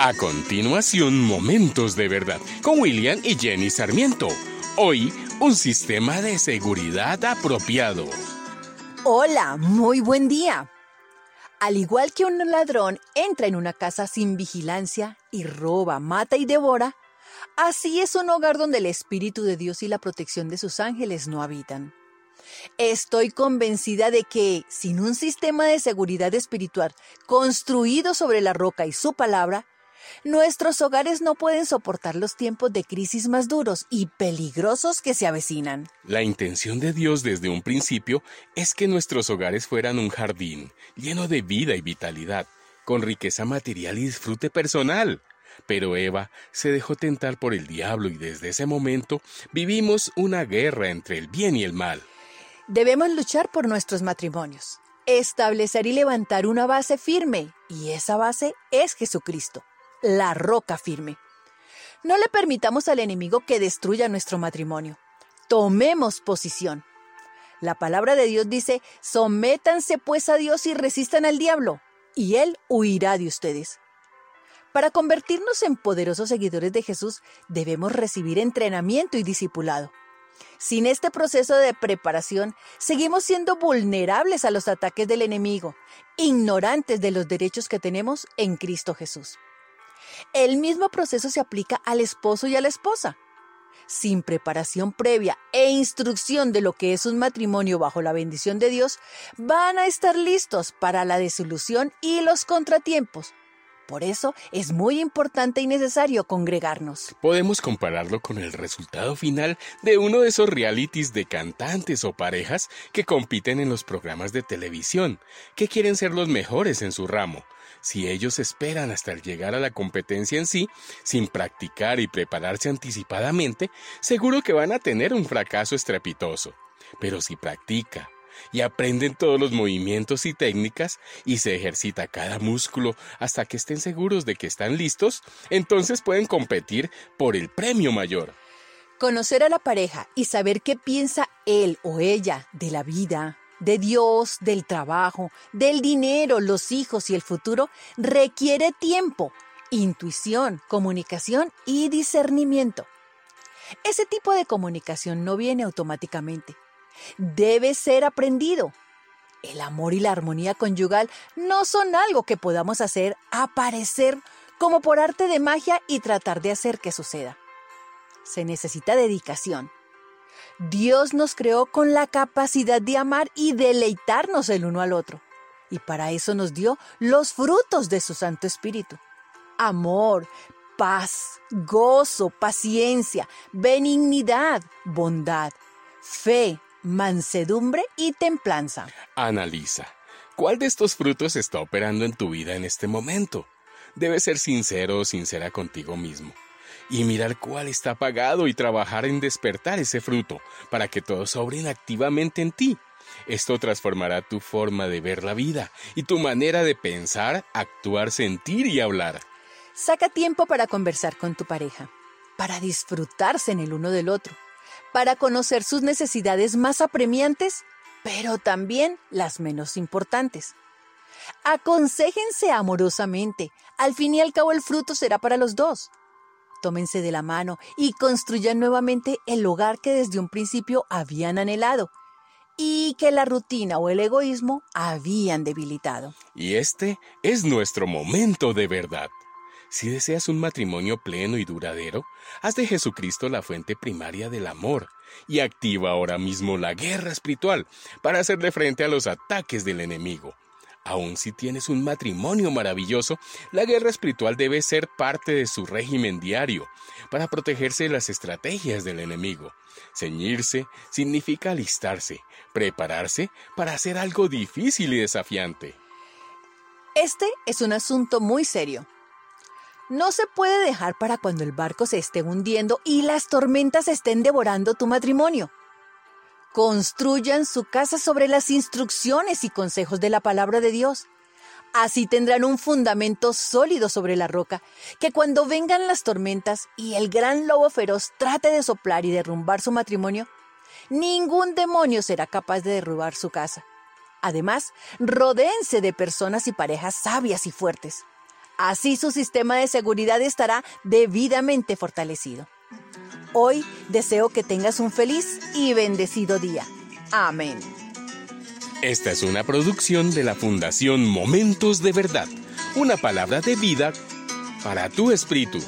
A continuación, Momentos de Verdad con William y Jenny Sarmiento. Hoy, un sistema de seguridad apropiado. Hola, muy buen día. Al igual que un ladrón entra en una casa sin vigilancia y roba, mata y devora, así es un hogar donde el Espíritu de Dios y la protección de sus ángeles no habitan. Estoy convencida de que, sin un sistema de seguridad espiritual construido sobre la roca y su palabra, Nuestros hogares no pueden soportar los tiempos de crisis más duros y peligrosos que se avecinan. La intención de Dios desde un principio es que nuestros hogares fueran un jardín lleno de vida y vitalidad, con riqueza material y disfrute personal. Pero Eva se dejó tentar por el diablo y desde ese momento vivimos una guerra entre el bien y el mal. Debemos luchar por nuestros matrimonios, establecer y levantar una base firme, y esa base es Jesucristo la roca firme. No le permitamos al enemigo que destruya nuestro matrimonio. Tomemos posición. La palabra de Dios dice, sométanse pues a Dios y resistan al diablo, y él huirá de ustedes. Para convertirnos en poderosos seguidores de Jesús, debemos recibir entrenamiento y discipulado. Sin este proceso de preparación, seguimos siendo vulnerables a los ataques del enemigo, ignorantes de los derechos que tenemos en Cristo Jesús. El mismo proceso se aplica al esposo y a la esposa. Sin preparación previa e instrucción de lo que es un matrimonio bajo la bendición de Dios, van a estar listos para la desilusión y los contratiempos. Por eso es muy importante y necesario congregarnos. Podemos compararlo con el resultado final de uno de esos realities de cantantes o parejas que compiten en los programas de televisión, que quieren ser los mejores en su ramo si ellos esperan hasta llegar a la competencia en sí, sin practicar y prepararse anticipadamente, seguro que van a tener un fracaso estrepitoso. Pero si practica y aprenden todos los movimientos y técnicas y se ejercita cada músculo hasta que estén seguros de que están listos, entonces pueden competir por el premio mayor. Conocer a la pareja y saber qué piensa él o ella de la vida, de Dios, del trabajo, del dinero, los hijos y el futuro requiere tiempo, intuición, comunicación y discernimiento. Ese tipo de comunicación no viene automáticamente. Debe ser aprendido. El amor y la armonía conyugal no son algo que podamos hacer aparecer como por arte de magia y tratar de hacer que suceda. Se necesita dedicación, Dios nos creó con la capacidad de amar y deleitarnos el uno al otro. Y para eso nos dio los frutos de su Santo Espíritu. Amor, paz, gozo, paciencia, benignidad, bondad, fe, mansedumbre y templanza. Analiza. ¿Cuál de estos frutos está operando en tu vida en este momento? Debes ser sincero o sincera contigo mismo y mirar cuál está apagado y trabajar en despertar ese fruto para que todos sobren activamente en ti. Esto transformará tu forma de ver la vida y tu manera de pensar, actuar, sentir y hablar. Saca tiempo para conversar con tu pareja, para disfrutarse en el uno del otro, para conocer sus necesidades más apremiantes, pero también las menos importantes. Aconséjense amorosamente, al fin y al cabo el fruto será para los dos tómense de la mano y construyan nuevamente el hogar que desde un principio habían anhelado y que la rutina o el egoísmo habían debilitado. Y este es nuestro momento de verdad. Si deseas un matrimonio pleno y duradero, haz de Jesucristo la fuente primaria del amor y activa ahora mismo la guerra espiritual para hacerle frente a los ataques del enemigo. Aun si tienes un matrimonio maravilloso, la guerra espiritual debe ser parte de su régimen diario para protegerse de las estrategias del enemigo. Ceñirse significa alistarse, prepararse para hacer algo difícil y desafiante. Este es un asunto muy serio. No se puede dejar para cuando el barco se esté hundiendo y las tormentas estén devorando tu matrimonio. Construyan su casa sobre las instrucciones y consejos de la palabra de Dios. Así tendrán un fundamento sólido sobre la roca, que cuando vengan las tormentas y el gran lobo feroz trate de soplar y derrumbar su matrimonio, ningún demonio será capaz de derrubar su casa. Además, rodéense de personas y parejas sabias y fuertes. Así su sistema de seguridad estará debidamente fortalecido. Hoy deseo que tengas un feliz y bendecido día. Amén. Esta es una producción de la Fundación Momentos de Verdad, una palabra de vida para tu espíritu.